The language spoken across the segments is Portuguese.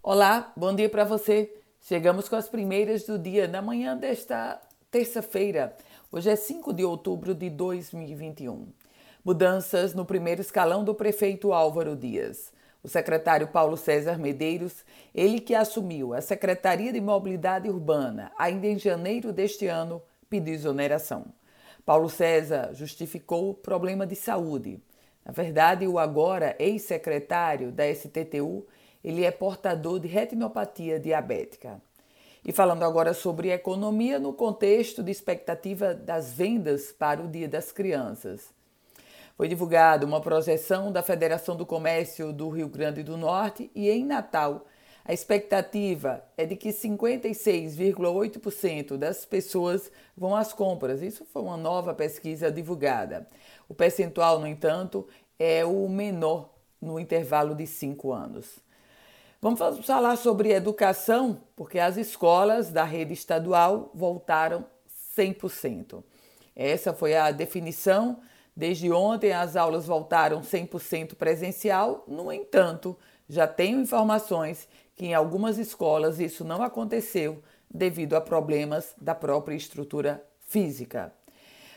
Olá, bom dia para você. Chegamos com as primeiras do dia na manhã desta terça-feira. Hoje é 5 de outubro de 2021. Mudanças no primeiro escalão do prefeito Álvaro Dias. O secretário Paulo César Medeiros, ele que assumiu a Secretaria de Mobilidade Urbana ainda em janeiro deste ano, pediu exoneração. Paulo César justificou o problema de saúde. Na verdade, o agora ex-secretário da STTU ele é portador de retinopatia diabética. E falando agora sobre economia no contexto de expectativa das vendas para o Dia das Crianças. Foi divulgada uma projeção da Federação do Comércio do Rio Grande do Norte e em Natal a expectativa é de que 56,8% das pessoas vão às compras. Isso foi uma nova pesquisa divulgada. O percentual, no entanto, é o menor no intervalo de cinco anos. Vamos falar sobre educação, porque as escolas da rede estadual voltaram 100%. Essa foi a definição. Desde ontem, as aulas voltaram 100% presencial. No entanto, já tenho informações que em algumas escolas isso não aconteceu devido a problemas da própria estrutura física.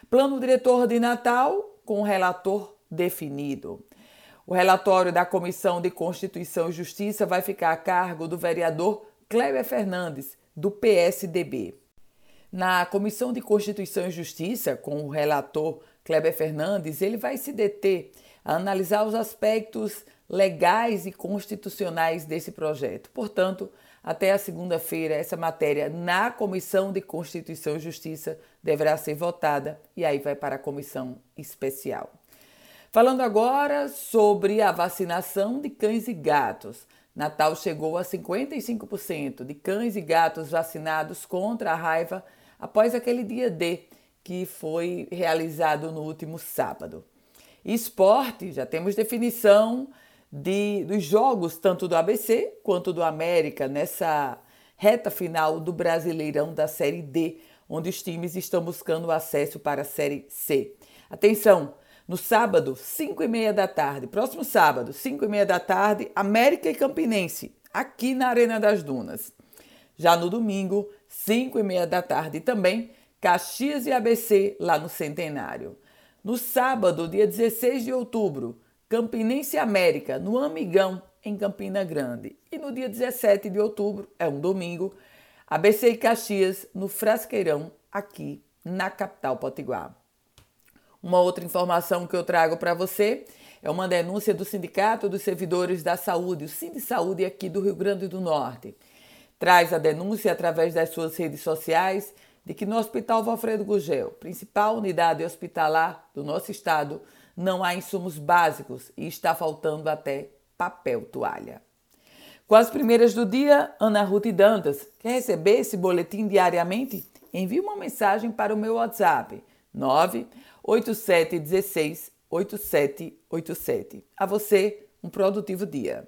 Plano diretor de Natal com relator definido. O relatório da Comissão de Constituição e Justiça vai ficar a cargo do vereador Kleber Fernandes, do PSDB. Na Comissão de Constituição e Justiça, com o relator Kleber Fernandes, ele vai se deter a analisar os aspectos legais e constitucionais desse projeto. Portanto, até a segunda-feira, essa matéria na Comissão de Constituição e Justiça deverá ser votada e aí vai para a comissão especial. Falando agora sobre a vacinação de cães e gatos. Natal chegou a 55% de cães e gatos vacinados contra a raiva após aquele dia D que foi realizado no último sábado. Esporte, já temos definição de, dos jogos tanto do ABC quanto do América nessa reta final do Brasileirão da Série D, onde os times estão buscando acesso para a Série C. Atenção, no sábado, 5 e meia da tarde, próximo sábado, 5 e meia da tarde, América e Campinense, aqui na Arena das Dunas. Já no domingo, 5 e meia da tarde também, Caxias e ABC, lá no Centenário. No sábado, dia 16 de outubro, Campinense América, no Amigão, em Campina Grande. E no dia 17 de outubro, é um domingo, ABC e Caxias, no Frasqueirão, aqui na capital potiguar. Uma outra informação que eu trago para você é uma denúncia do Sindicato dos Servidores da Saúde, o Sind Saúde aqui do Rio Grande do Norte. Traz a denúncia através das suas redes sociais de que no Hospital Valfredo Gugel, principal unidade hospitalar do nosso estado, não há insumos básicos e está faltando até papel toalha. Com as primeiras do dia, Ana Ruth Dantas. Quer receber esse boletim diariamente? Envie uma mensagem para o meu WhatsApp 9 8716 8787. A você, um produtivo dia.